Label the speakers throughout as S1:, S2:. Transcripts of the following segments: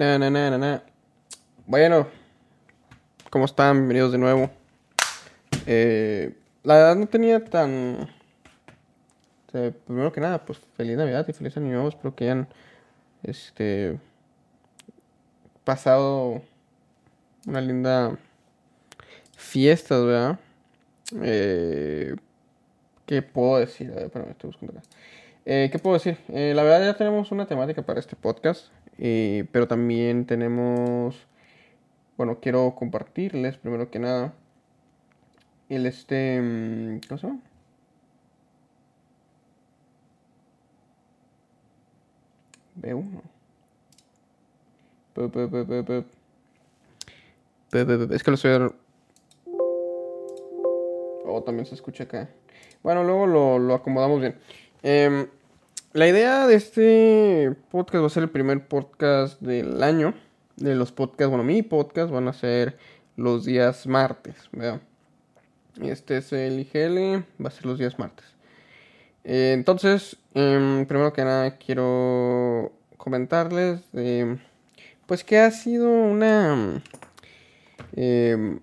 S1: Na, na, na, na. Bueno, ¿cómo están? Bienvenidos de nuevo. Eh, la verdad no tenía tan... eh, primero que nada, pues feliz Navidad y feliz Año Nuevo. Espero que hayan este, pasado una linda fiesta, ¿verdad? Eh, ¿Qué puedo decir? A ver, estoy buscando acá. Eh, ¿Qué puedo decir? Eh, la verdad ya tenemos una temática para este podcast, eh, pero también tenemos, bueno, quiero compartirles primero que nada el este, mm, ¿cómo se llama? B1. Pe- pe- pe- pe- pe- pe- pe- pe- Es que lo estoy... Oh, también se escucha acá. Bueno, luego lo, lo acomodamos bien. Em, la idea de este podcast va a ser el primer podcast del año. De los podcasts, bueno, mi podcast van a ser los días martes, ¿verdad? Este es el IGL, va a ser los días martes. Eh, entonces, em, primero que nada quiero comentarles, pues que ha sido una... em,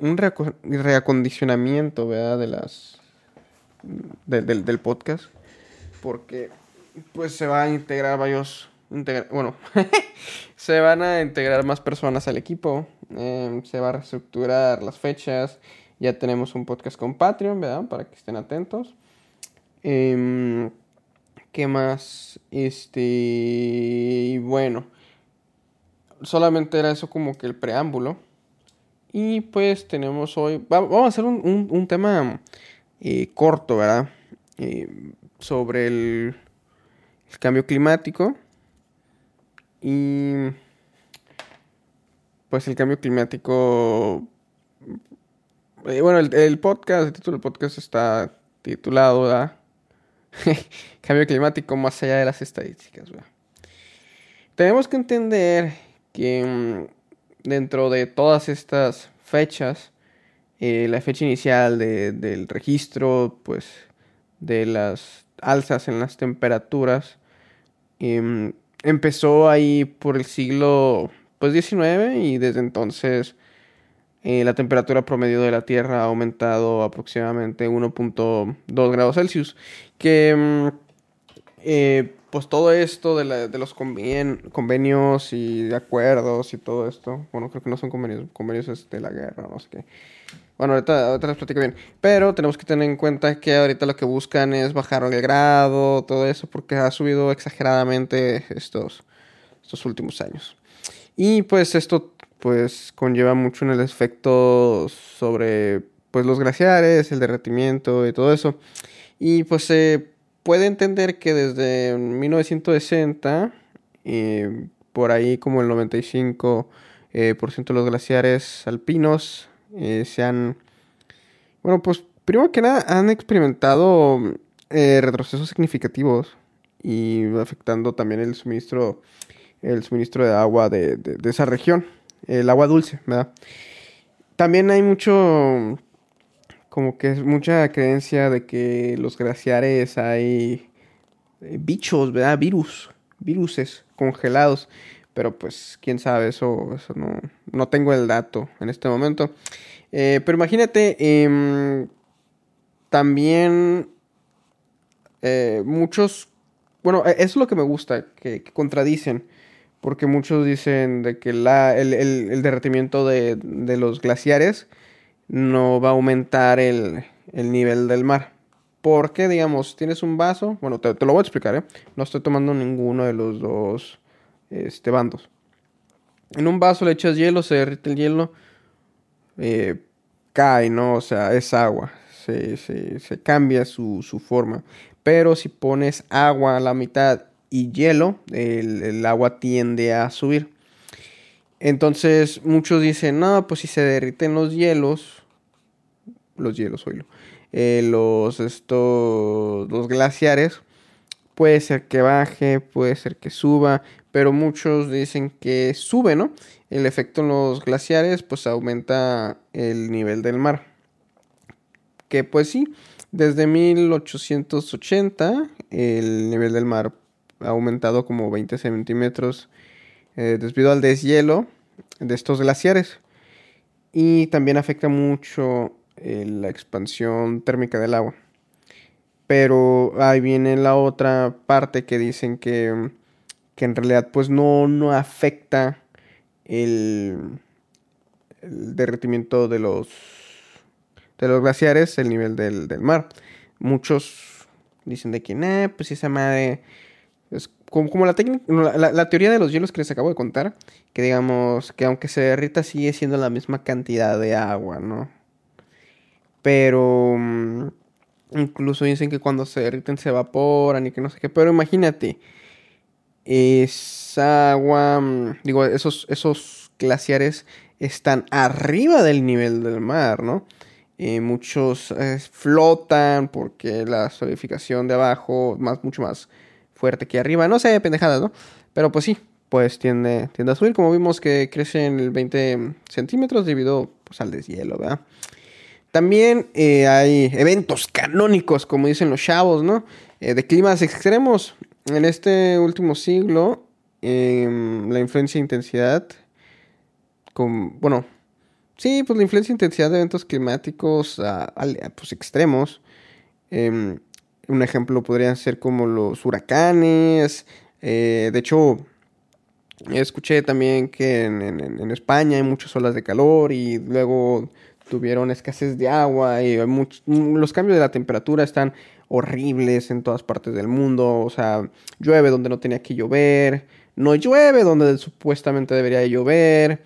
S1: un reaco- reacondicionamiento, ¿verdad? De las... de- del- del podcast. Porque, pues, se va a integrar varios... bueno, se van a integrar más personas al equipo. em, se va a reestructurar las fechas. Ya tenemos un podcast con Patreon, ¿verdad? Para que estén atentos. Em, ¿Qué más? Este... Y bueno. Solamente era eso como que el preámbulo. Y pues tenemos hoy, va- vamos a hacer un, un- un tema eh, corto, ¿verdad? Eh, sobre el, cambio climático. Y pues el cambio climático... eh, bueno, el, podcast, el título del podcast está titulado, ¿verdad? cambio climático más allá de las estadísticas. Tenemos que entender que mm, dentro de todas estas fechas, eh, la fecha inicial de- del registro, pues, de las alzas en las temperaturas, em, empezó ahí por el siglo, pues, 19 y desde entonces eh, la temperatura promedio de la Tierra ha aumentado aproximadamente 1.2 grados Celsius, que mm, eh, pues todo esto de, la- de los convenios y de acuerdos y todo esto, bueno, creo que no son convenios, convenios es de la guerra, no sé qué. Bueno, ahorita, ahorita les platico bien, pero tenemos que tener en cuenta que ahorita lo que buscan es bajar el grado, todo eso, porque ha subido exageradamente estos, estos últimos años. Y pues esto pues conlleva mucho en el efecto sobre pues los glaciares, el derretimiento y todo eso. Y pues se puede entender que desde 1960, eh, por ahí como el 95% eh, por ciento de los glaciares alpinos eh, se han, bueno, pues primero que nada han experimentado eh, retrocesos significativos y afectando también el suministro, el suministro de agua de, de- de esa región, el agua dulce, ¿verdad? También hay mucho, como que es mucha creencia de que los glaciares hay eh, bichos, ¿verdad? Virus, viruses congelados. Pero pues, quién sabe, eso, eso no, no tengo el dato en este momento. Eh, pero imagínate, em, también eh, muchos, bueno, eso es lo que me gusta, que, contradicen. Porque muchos dicen de que la, el, el- el derretimiento de, de los glaciares no va a aumentar el, el nivel del mar. Porque, digamos, tienes un vaso, bueno, te, te lo voy a explicar, ¿eh? No estoy tomando ninguno de los dos este, bandos. En un vaso le echas hielo, se derrite el hielo, eh, cae, ¿no? O sea, es agua, se, se- cambia su, su forma. Pero si pones agua a la mitad y hielo, el, el agua tiende a subir. Entonces muchos dicen, no, pues si se derriten los hielos, los hielos, oílo, eh, los, estos, los glaciares, puede ser que baje, puede ser que suba, pero muchos dicen que sube, ¿no? El efecto en los glaciares, pues aumenta el nivel del mar. Que pues sí, desde 1880 el nivel del mar ha aumentado como 20 centímetros eh, debido al deshielo de estos glaciares. Y también afecta mucho eh, la expansión térmica del agua. Pero ahí viene la otra parte que dicen que, que en realidad pues no, no afecta el, el derretimiento de los, de los glaciares, el nivel del, del mar. Muchos dicen de que, nah, pues esa madre es como, la, la, la, teoría de los hielos que les acabo de contar, que digamos que aunque se derrita sigue siendo la misma cantidad de agua, ¿no? Pero mm, incluso dicen que cuando se derriten se evaporan y que no sé qué, pero imagínate, esa agua, mm, digo, esos, esos glaciares están arriba del nivel del mar, ¿no? Eh, muchos eh, flotan porque la solidificación de abajo más mucho más fuerte que arriba. No sé, pendejadas, ¿no? Pero pues sí, pues tiende, tiende a subir. Como vimos que crece en el 20 centímetros debido pues, al deshielo, ¿verdad? También eh, hay eventos canónicos, como dicen los chavos, ¿no? De climas extremos. En este último siglo, em, la influencia e intensidad, con, bueno, sí, pues la influencia e intensidad de eventos climáticos pues, extremos, em, un ejemplo podrían ser como los huracanes. Eh, de hecho, escuché también que en, España hay muchas olas de calor y luego tuvieron escasez de agua y los cambios de la temperatura están horribles en todas partes del mundo. O sea, llueve donde no tenía que llover, no llueve donde supuestamente debería llover,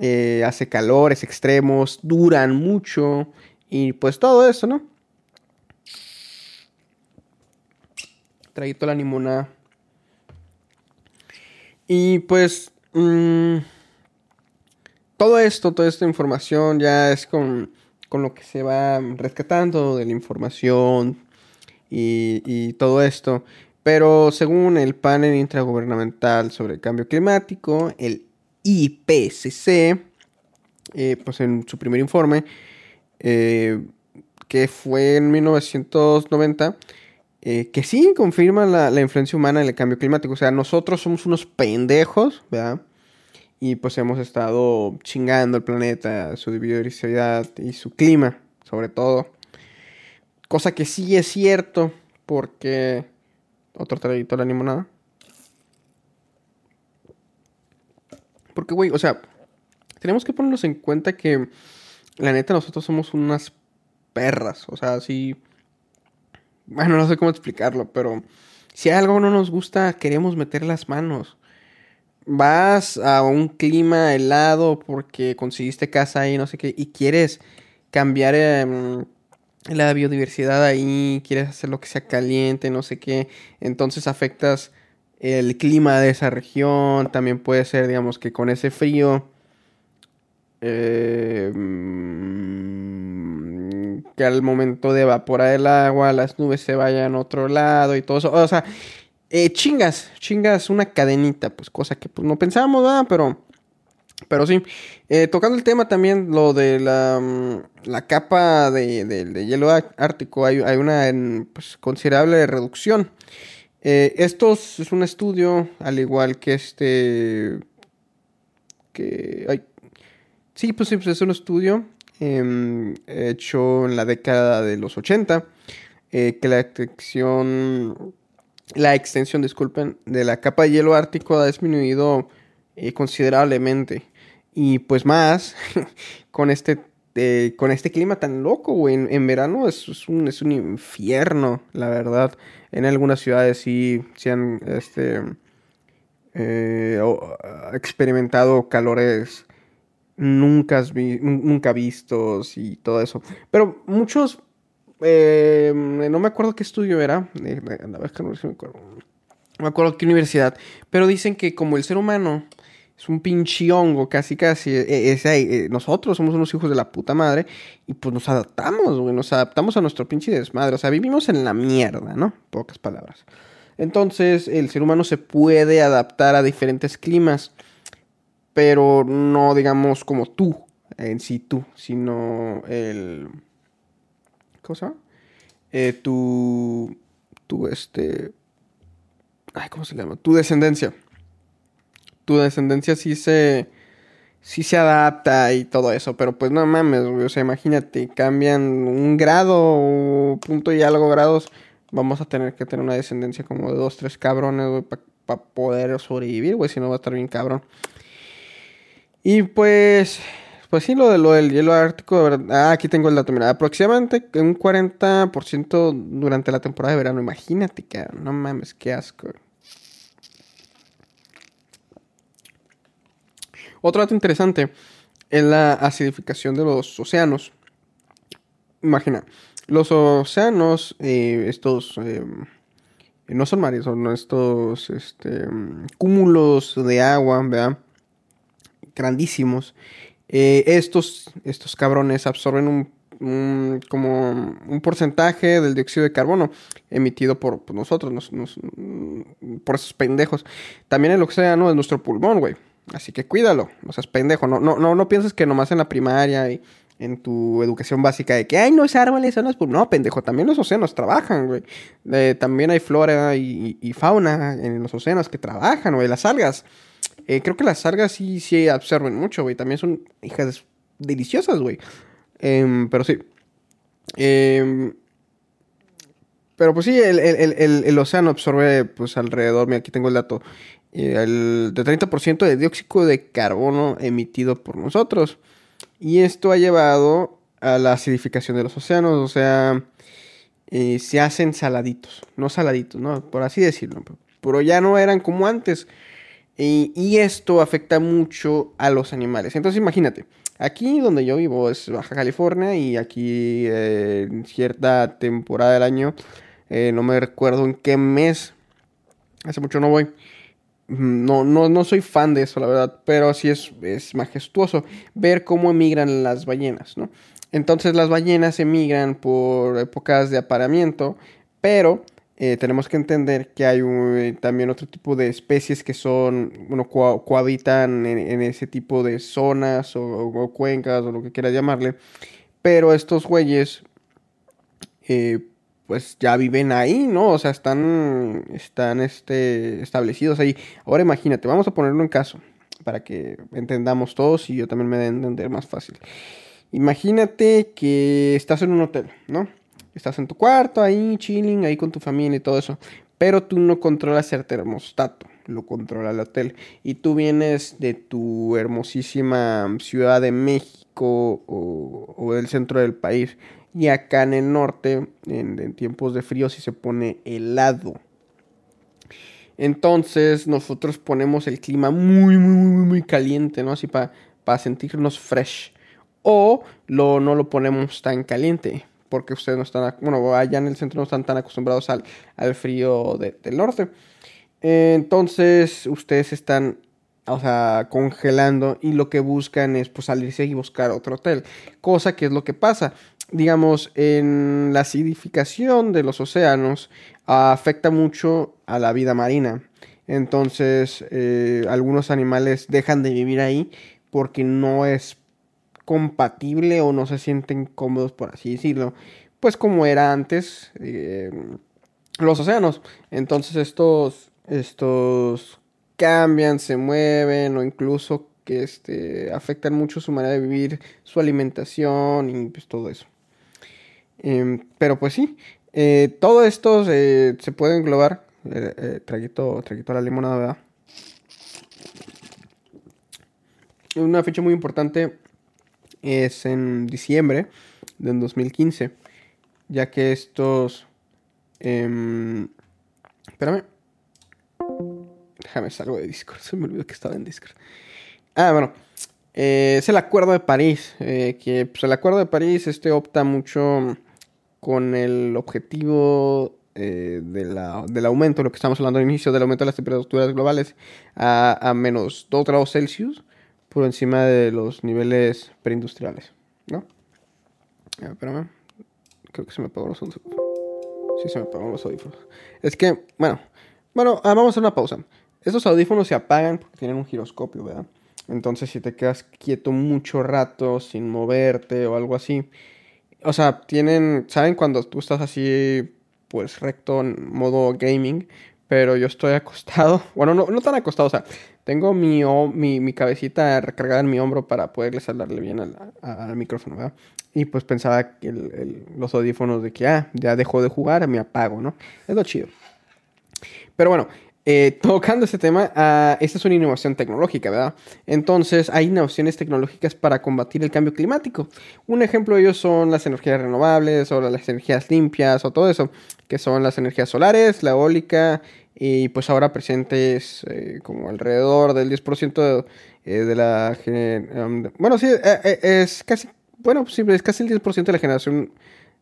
S1: eh, hace calores extremos, duran mucho y pues todo eso, ¿no? traído la limona. Y pues mm, todo esto, toda esta información ya es con, lo que se va rescatando de la información y, todo esto. Pero según el panel intragubernamental sobre el cambio climático, el IPCC, eh, pues en su primer informe, eh, que fue en 1990, eh, que sí confirma la, influencia humana en el cambio climático. O sea, nosotros somos unos pendejos, ¿verdad? Y pues hemos estado chingando el planeta, su biodiversidad y su clima, sobre todo. Cosa que sí es cierto, porque... Otro traguito la limonada. Porque, güey, o sea, tenemos que ponernos en cuenta que la neta nosotros somos unas perras. O sea, sí bueno, no sé cómo explicarlo, pero si algo no nos gusta, queremos meter las manos. Vas a un clima helado porque conseguiste casa ahí, no sé qué, y quieres cambiar em, la biodiversidad ahí, quieres hacer lo que sea caliente, no sé qué, entonces afectas el clima de esa región, también puede ser, digamos, que con ese frío eh, que al momento de evaporar el agua, las nubes se vayan a otro lado y todo eso. O sea, eh, chingas, chingas una cadenita, pues cosa que pues, no pensábamos, ¿verdad? Pero, pero sí. Eh, tocando el tema también, lo de la, mm, la capa de, hielo ártico, hay, una pues, considerable reducción. Eh, esto es un estudio, al igual que este... Que... Ay, sí, pues sí, pues es un estudio Em, hecho en la década de los 80, eh, que la extensión, la extensión, disculpen, de la capa de hielo ártico ha disminuido eh, considerablemente. Y pues más, con este, eh, con este clima tan loco, güey, en, verano es, un, es un infierno, la verdad. En algunas ciudades sí, se han este, experimentado calores nunca, nunca vistos y todo eso. Pero muchos, eh, no me acuerdo qué estudio era, eh, no me acuerdo qué universidad, pero dicen que como el ser humano es un pinche hongo, casi casi, eh, nosotros somos unos hijos de la puta madre y pues nos adaptamos, güey, nos adaptamos a nuestro pinche desmadre, o sea, vivimos en la mierda, ¿no? Pocas palabras. Entonces, el ser humano se puede adaptar a diferentes climas pero no digamos como tú, en sí tú, sino el... ¿Cosa? Eh, tu, tu, este... Ay, ¿cómo se llama? Tu descendencia. Tu descendencia sí se, sí se adapta y todo eso, pero pues no mames, güey, o sea, imagínate, cambian un grado punto y algo grados, vamos a tener que tener una descendencia como de dos, tres cabrones, güey, para poder sobrevivir, güey, si no va a estar bien cabrón. Y pues, pues sí, lo, de, lo del hielo ártico, de verdad. Ah, aquí tengo el dato, mira, aproximadamente un 40% durante la temporada de verano, imagínate, cabrón, no mames, qué asco. Otro dato interesante es la acidificación de los océanos. Imagina, los océanos, eh, estos, eh, no son mares, son estos este, cúmulos de agua, ¿verdad? Grandísimos. Eh, estos, estos cabrones absorben un, como un porcentaje del dióxido de carbono emitido por, nosotros, por esos pendejos. También el océano es nuestro pulmón, güey. Así que cuídalo, no seas pendejo. No, no, no, no pienses que nomás en la primaria y en tu educación básica de que, ay, no es árboles, son los... No, pendejo, también los océanos trabajan, güey. también hay flora y, fauna en los océanos que trabajan, güey. Las algas. Eh, creo que las algas sí, sí absorben mucho, güey. También son hijas deliciosas, güey. Em, pero sí. Em, pero pues sí, el, el, océano absorbe pues alrededor, mira, aquí tengo el dato, el de 30% de dióxido de carbono emitido por nosotros. Y esto ha llevado a la acidificación de los océanos, o sea, eh, se hacen saladitos, no saladitos, ¿no? Por así decirlo, pero ya no eran como antes. y esto afecta mucho a los animales. Entonces imagínate, aquí donde yo vivo es Baja California y aquí eh, en cierta temporada del año, eh, no me recuerdo en qué mes, hace mucho no voy, no, no, no soy fan de eso, la verdad, pero sí es, es majestuoso ver cómo emigran las ballenas, ¿no? Entonces las ballenas emigran por épocas de apareamiento, pero eh, tenemos que entender que hay también otro tipo de especies que son, bueno, cohabitan en, ese tipo de zonas o, cuencas o lo que quieras llamarle, pero estos güeyes eh, pues ya viven ahí, ¿no? O sea, están, están este, establecidos ahí. Ahora imagínate, vamos a ponerlo en caso, para que entendamos todos y yo también me dé entender más fácil. Imagínate que estás en un hotel, ¿no? Estás en tu cuarto ahí, chilling, ahí con tu familia y todo eso. Pero tú no controlas el termostato, lo controla el hotel. Y tú vienes de tu hermosísima Ciudad de México o, o del centro del país y acá en el norte, en, tiempos de frío, sí se pone helado. Entonces nosotros ponemos el clima muy, muy, muy, muy caliente, ¿no? Así para sentirnos fresh. O lo, no lo ponemos tan caliente, porque ustedes no están, bueno, allá en el centro no están tan acostumbrados al, al frío del norte. Entonces ustedes están, o sea, congelando y lo que buscan es pues salirse y buscar otro hotel. Cosa que es lo que pasa digamos, en la acidificación de los océanos afecta mucho a la vida marina. Entonces, eh, algunos animales dejan de vivir ahí porque no es compatible o no se sienten cómodos, por así decirlo. Pues como era antes eh, los océanos. Entonces estos, estos cambian, se mueven o incluso que este, afectan mucho su manera de vivir, su alimentación y pues todo eso. Em, pero pues sí, eh, todo esto se, puede englobar. Eh, eh, traguito, traguito a la limonada, ¿verdad? Una fecha muy importante es en diciembre del 2015, ya que estos... Em, espérame. Déjame salgo de Discord, se me olvidó que estaba en Discord. Ah, bueno. es el Acuerdo de París, que pues, el Acuerdo de París este opta mucho con el objetivo eh, del aumento, lo que estamos hablando al inicio, del aumento de las temperaturas globales a, menos 2 grados Celsius por encima de los niveles preindustriales, ¿no? espérame, creo que se me apagó los audífonos. Sí, se me apagaron los audífonos. Es que, bueno, bueno, ah, vamos a hacer una pausa. Estos audífonos se apagan porque tienen un giroscopio, ¿verdad? Entonces, si te quedas quieto mucho rato sin moverte o algo así, o sea, tienen, ¿saben cuando tú estás así, pues recto en modo gaming? Pero yo estoy acostado, bueno, no, no tan acostado, o sea, tengo mi, mi, cabecita recargada en mi hombro para poderles hablarle bien al, micrófono, ¿verdad? Y pues pensaba que los audífonos de que, ah, ya dejó de jugar, me apago, ¿no? Es lo chido. Pero bueno, eh, tocando este tema, uh, esta es una innovación tecnológica, ¿verdad? Entonces, hay innovaciones tecnológicas para combatir el cambio climático. Un ejemplo de ellos son las energías renovables o las energías limpias o todo eso, que son las energías solares, la eólica y pues ahora presentes eh, como alrededor del 10% de, de, la... Um, bueno, sí, es casi... Bueno, sí, es casi el 10% de la generación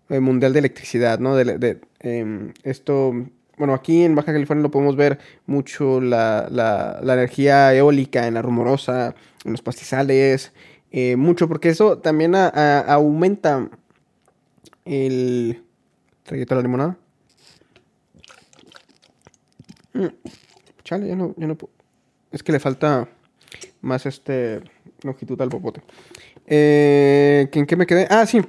S1: mundial de electricidad, ¿no? De em, esto bueno, aquí en Baja California lo podemos ver mucho la, energía eólica en la rumorosa, en los pastizales, eh, mucho, porque eso también aumenta el... ¿Traguito la limonada? Mm, chale, ya no, ya no puedo. Es que le falta más este longitud al popote. Eh, ¿En qué me quedé? Ah, sí.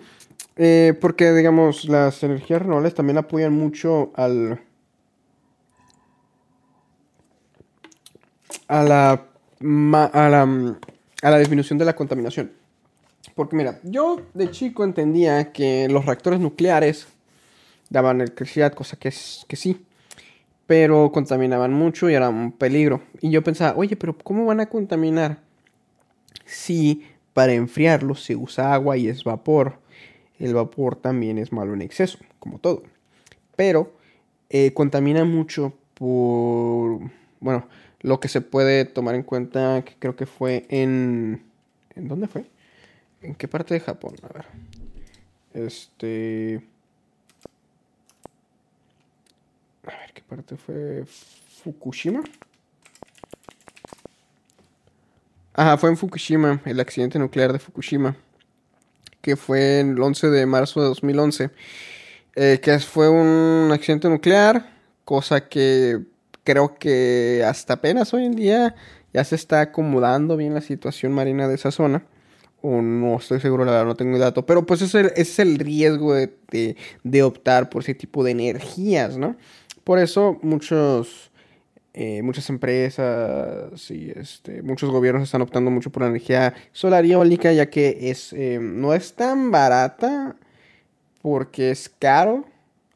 S1: Eh, porque, digamos, las energías renovables también apoyan mucho al a la, a la, a la disminución de la contaminación. Porque mira, yo de chico entendía que los reactores nucleares daban electricidad, cosa que, es, que sí, pero contaminaban mucho y era un peligro. Y yo pensaba, oye, pero ¿cómo van a contaminar si para enfriarlos se usa agua y es vapor? El vapor también es malo en exceso, como todo. Pero eh, contamina mucho por, bueno, lo que se puede tomar en cuenta, que creo que fue en... ¿En dónde fue? ¿En qué parte de Japón? A ver. Este... A ver, ¿qué parte fue? ¿Fukushima? Ajá, fue en Fukushima, el accidente nuclear de Fukushima, que fue el 11 de marzo de 2011, eh, que fue un accidente nuclear, cosa que creo que hasta apenas hoy en día ya se está acomodando bien la situación marina de esa zona. O no estoy seguro, la verdad, no tengo dato. Pero pues ese, es el riesgo de, optar por ese tipo de energías, ¿no? Por eso muchos, eh, muchas empresas y este, muchos gobiernos están optando mucho por la energía solar y eólica, ya que es, eh, no es tan barata porque es caro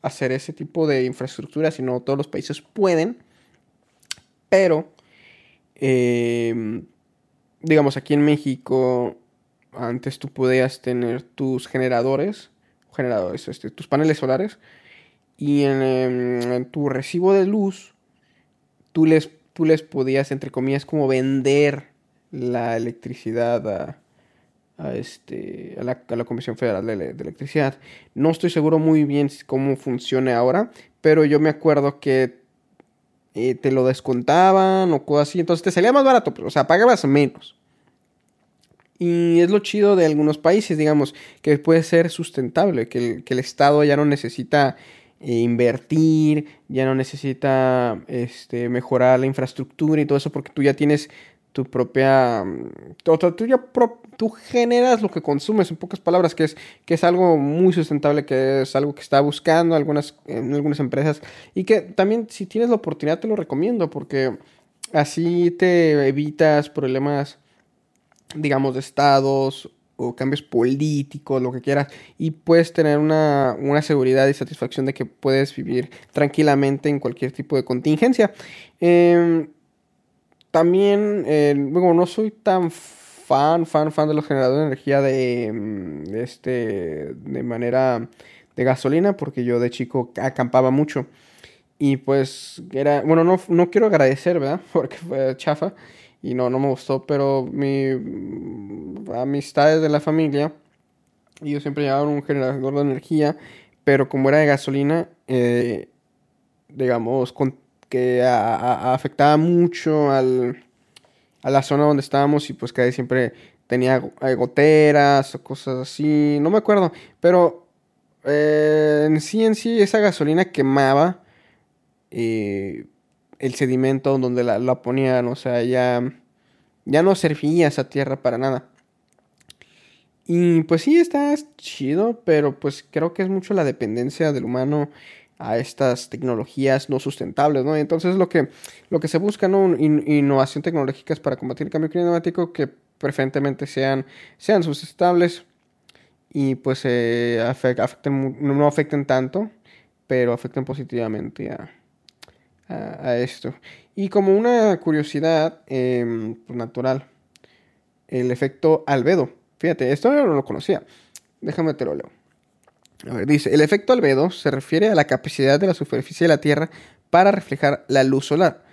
S1: hacer ese tipo de infraestructura, si no todos los países pueden. Pero, em, digamos, aquí en México, antes tú podías tener tus generadores, generadores, este, tus paneles solares, y em, en, tu recibo de luz, tú les, tú les podías, entre comillas, como vender la electricidad a, este, a, la, a la Comisión Federal de, de, Electricidad. No estoy seguro muy bien cómo funciona ahora, pero yo me acuerdo que eh, te lo descontaban o cosas así. Entonces te salía más barato, o sea, pagabas menos. Y es lo chido de algunos países, digamos, que puede ser sustentable, que el, Estado ya no necesita eh, invertir, ya no necesita este, mejorar la infraestructura y todo eso, porque tú ya tienes tu propia... Mm, tú, ya tú generas lo que consumes, en pocas palabras, que es, que es algo muy sustentable, que es algo que está buscando algunas, en algunas empresas y que también si tienes la oportunidad te lo recomiendo porque así te evitas problemas, digamos, de estados o cambios políticos, lo que quieras, y puedes tener una, una, seguridad y satisfacción de que puedes vivir tranquilamente en cualquier tipo de contingencia. Eh, también, eh, bueno, no soy tan fan, fan, fan de los generadores de energía de, mm, este, de manera de gasolina, porque yo de chico acampaba mucho. Y pues era, bueno, no, no quiero agradecer, ¿verdad? Porque fue chafa y no, no me gustó, pero mi mm, amistades de la familia, ellos siempre llevaban un generador de energía, pero como era de gasolina, eh, digamos, con que afectaba mucho al, a la zona donde estábamos y pues que siempre tenía goteras o cosas así, no me acuerdo, pero eh, en sí en sí esa gasolina quemaba eh, el sedimento donde la, la, ponían, o sea, ya, ya no servía esa tierra para nada. Y pues sí, está chido, pero pues creo que es mucho la dependencia del humano a estas tecnologías no sustentables, ¿no? Entonces lo que, lo que se busca, ¿no? innovación tecnológica es para combatir el cambio climático que preferentemente sean, sean sustentables y pues eh, afecten, no afecten tanto, pero afecten positivamente a, a, esto. Y como una curiosidad em, pues, natural, el efecto albedo. Fíjate, esto no lo conocía. Déjame te lo leo. Dice, el efecto albedo se refiere a la capacidad de la superficie de la Tierra para reflejar la luz solar.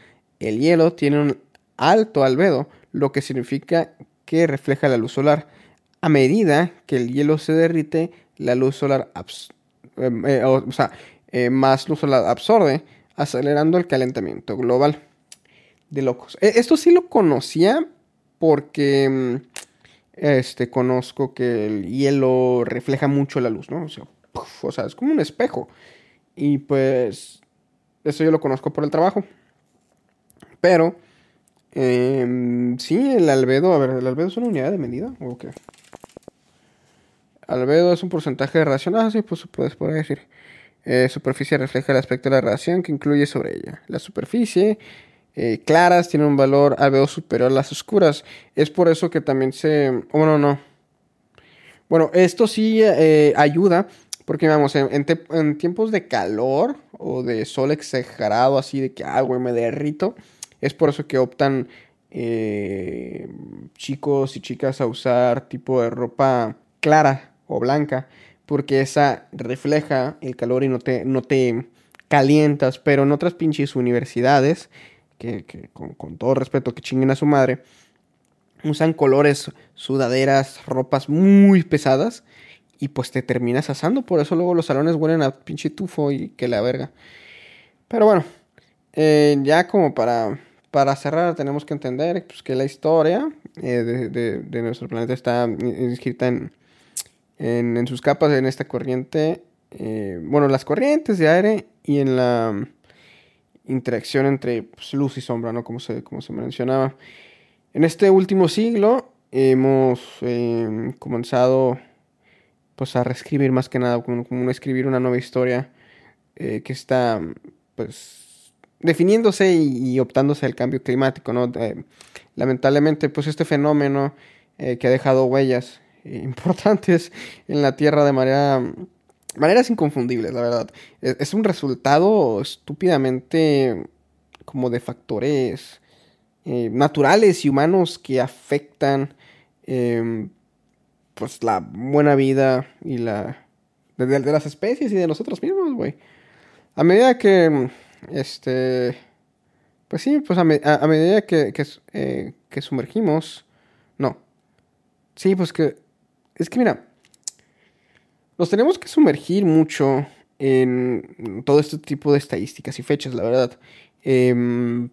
S1: El hielo tiene un alto albedo, lo que significa que refleja la luz solar. A medida que el hielo se derrite, la luz solar, em, eh, o, sea, eh, más luz solar absorbe, acelerando el calentamiento global. De locos. E, esto sí lo conocía porque mm, este, conozco que el hielo refleja mucho la luz, ¿no? O sea, es como un espejo. Y pues eso yo lo conozco por el trabajo. Pero, eh, sí, el albedo, a ver, ¿el albedo es una unidad de medida o qué? Albedo es un porcentaje de radiación. Ah, sí, pues puedes poder decir. Eh, superficie refleja el aspecto de la radiación que incluye sobre ella. La superficie eh, claras tiene un valor albedo superior a las oscuras. Es por eso que también se... Bueno, no. Bueno, esto sí eh, ayuda porque, vamos, en, tiempos de calor o de sol exagerado, así de que, ah, me derrito, es por eso que optan eh, chicos y chicas a usar tipo de ropa clara o blanca, porque esa refleja el calor y no te, no te calientas, pero en otras pinches universidades, que, con, todo respeto, que chinguen a su madre, usan colores, sudaderas, ropas muy pesadas y pues te terminas asando. Por eso luego los salones huelen a pinche tufo y que la verga. Pero bueno, eh, ya como para, para cerrar tenemos que entender pues, que la historia eh, de, nuestro planeta está inscrita en, en, sus capas, en esta corriente. Eh, bueno, las corrientes de aire y en la interacción entre pues, luz y sombra, ¿no? Como se, como se mencionaba. En este último siglo hemos comenzado pues a reescribir más que nada, como, como escribir una nueva historia eh, que está pues definiéndose y, optándose al cambio climático, ¿no? Eh, lamentablemente pues este fenómeno eh, que ha dejado huellas importantes en la Tierra de manera maneras inconfundibles, la verdad. Es, es, un resultado estúpidamente como de factores naturales y humanos que afectan em, pues la buena vida y la de, las especies y de nosotros mismos, güey. A medida que, este, pues sí, pues a, medida que, eh, que, sumergimos, no. Sí, pues que, es que mira, nos tenemos que sumergir mucho en todo este tipo de estadísticas y fechas, la verdad. Em,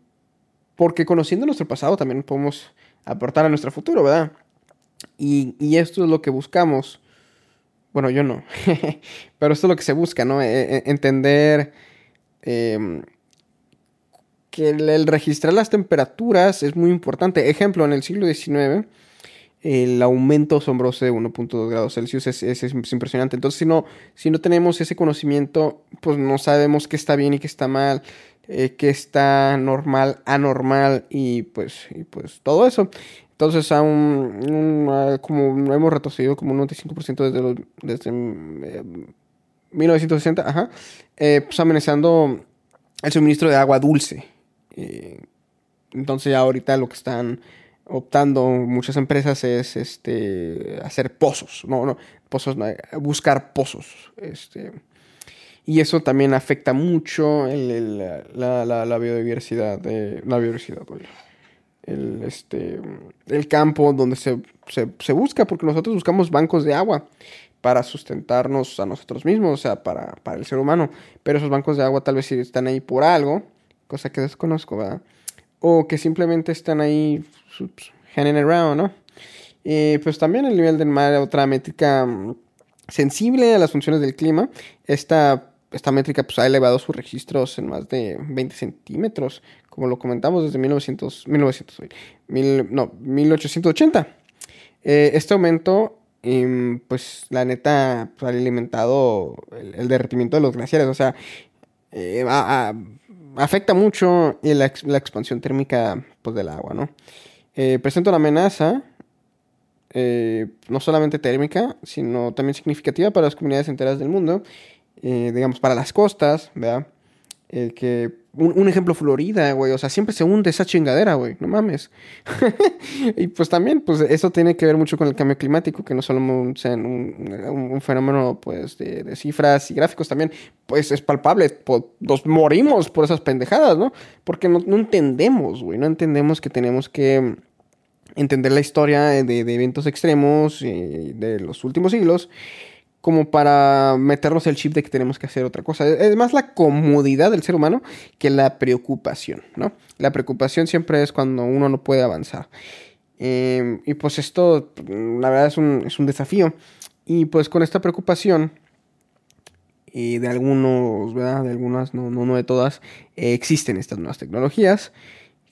S1: porque conociendo nuestro pasado también podemos aportar a nuestro futuro, ¿verdad? Y, esto es lo que buscamos. Bueno, yo no. Pero esto es lo que se busca, ¿no? E, e, entender em, que el, registrar las temperaturas es muy importante. Ejemplo, en el siglo XIX, el aumento asombroso de 1.2 grados Celsius es, impresionante. Entonces, si no, si no tenemos ese conocimiento, pues no sabemos qué está bien y qué está mal, eh, qué está normal, anormal y pues, pues todo eso. Entonces, a un, como hemos retrocedido como un 95% desde, los, desde 1960, eh, ajá, eh, pues amenazando el suministro de agua dulce. Entonces, ya ahorita lo que están optando muchas empresas es este hacer pozos, no, no, pozos, buscar pozos, este, y eso también afecta mucho la, la, la, biodiversidad, de, la biodiversidad, el, este, el campo donde se, se, busca, porque nosotros buscamos bancos de agua para sustentarnos a nosotros mismos, o sea, para, para, el ser humano. Pero esos bancos de agua tal vez están ahí por algo, cosa que desconozco, ¿verdad? O que simplemente están ahí hanging around, ¿no? Y pues también el nivel del mar, otra métrica mm, sensible a las funciones del clima. Esta, esta métrica pues, ha elevado sus registros en más de 20 centímetros, como lo comentamos desde 1900, 1900 no, 1880. Eh, este aumento, em, pues la neta, pues, ha alimentado el, derretimiento de los glaciares. O sea, eh, afecta mucho la, expansión térmica pues, del agua, ¿no? Eh, presenta una amenaza eh, no solamente térmica, sino también significativa para las comunidades enteras del mundo, digamos, para las costas, ¿verdad? que un, ejemplo, Florida, güey. O sea, siempre se hunde esa chingadera, güey. No mames. y pues también, pues eso tiene que ver mucho con el cambio climático, que no solo un, un, fenómeno, pues, de, cifras y gráficos también, pues es palpable. nos morimos por esas pendejadas, ¿no? Porque no, entendemos, güey. No entendemos que tenemos que entender la historia de, de eventos extremos de los últimos siglos como para meternos el chip de que tenemos que hacer otra cosa. Es más la comodidad del ser humano que la preocupación, ¿no? La preocupación siempre es cuando uno no puede avanzar. Em, y pues esto, la verdad, es un, es un, desafío. Y pues con esta preocupación, y de algunos, ¿verdad? De algunas, no, no, no de todas, existen estas nuevas tecnologías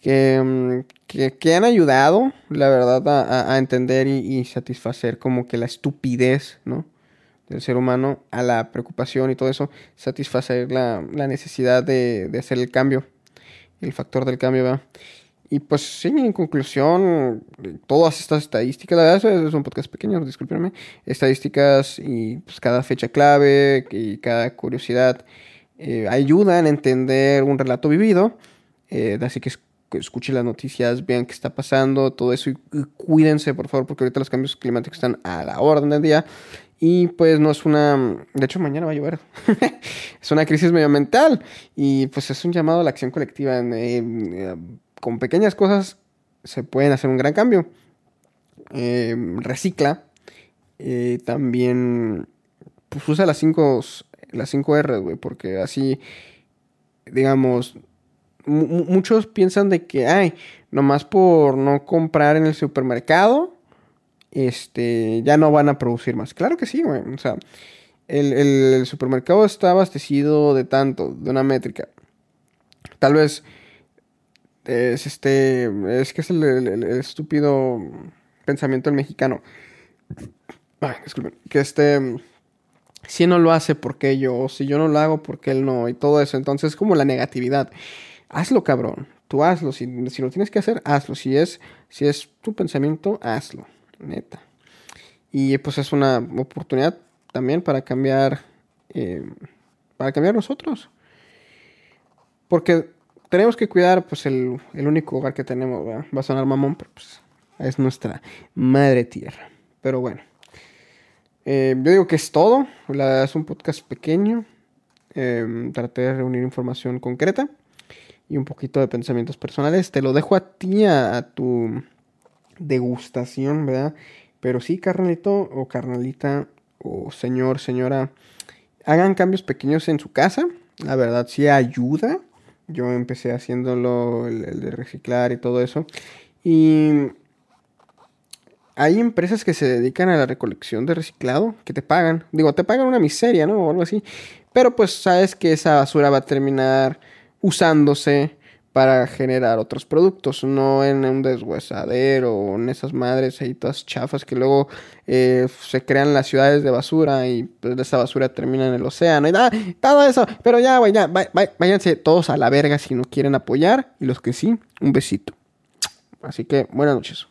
S1: que, em, que, han ayudado, la verdad, a, a entender y, y satisfacer como que la estupidez, ¿no? Del ser humano a la preocupación y todo eso, satisfacer la, necesidad de, hacer el cambio, el factor del cambio, ¿va? Y pues sí, en conclusión, todas estas estadísticas, la verdad es un podcast pequeño, discúlpenme, estadísticas y pues cada fecha clave y cada curiosidad eh, ayudan a entender un relato vivido, eh, así que escuchen las noticias, vean qué está pasando, todo eso y, cuídense por favor porque ahorita los cambios climáticos están a la orden del día y pues no es una... De hecho, mañana va a llover. es una crisis medioambiental. Y pues es un llamado a la acción colectiva. Eh, con pequeñas cosas se pueden hacer un gran cambio. Eh, recicla. Eh, también pues usa las 5 las cinco R, güey. Porque así, digamos, muchos piensan de que, ay, nomás por no comprar en el supermercado este, ya no van a producir más. Claro que sí, güey. O sea, el, supermercado está abastecido de tanto, de una métrica. Tal vez es este, es que es el, estúpido pensamiento del mexicano. Ay, disculpen. Que este, si no lo hace, ¿por qué yo? Si yo no lo hago, ¿por qué él no? Y todo eso. Entonces, como la negatividad. Hazlo, cabrón. Tú hazlo. Si, si lo tienes que hacer, hazlo. Si es, si es tu pensamiento, hazlo neta. Y pues es una oportunidad también para cambiar, eh, para cambiar nosotros. Porque tenemos que cuidar pues el, único hogar que tenemos, va a sonar mamón, pero pues es nuestra madre tierra. Pero bueno, eh, yo digo que es todo, es un podcast pequeño, em, traté de reunir información concreta y un poquito de pensamientos personales. Te lo dejo a ti, a tu degustación, ¿verdad? Pero sí, carnalito o carnalita o señor, señora, hagan cambios pequeños en su casa. La verdad sí ayuda. Yo empecé haciéndolo, el, de reciclar y todo eso. Y hay empresas que se dedican a la recolección de reciclado que te pagan. Digo, te pagan una miseria, ¿no? O algo así. Pero pues sabes que esa basura va a terminar usándose para generar otros productos, no en un deshuesadero o en esas madres ahí todas chafas que luego eh, se crean las ciudades de basura y pues, esa basura termina en el océano y da, todo eso. Pero ya, güey, ya, váyanse todos a la verga si no quieren apoyar y los que sí, un besito. Así que buenas noches.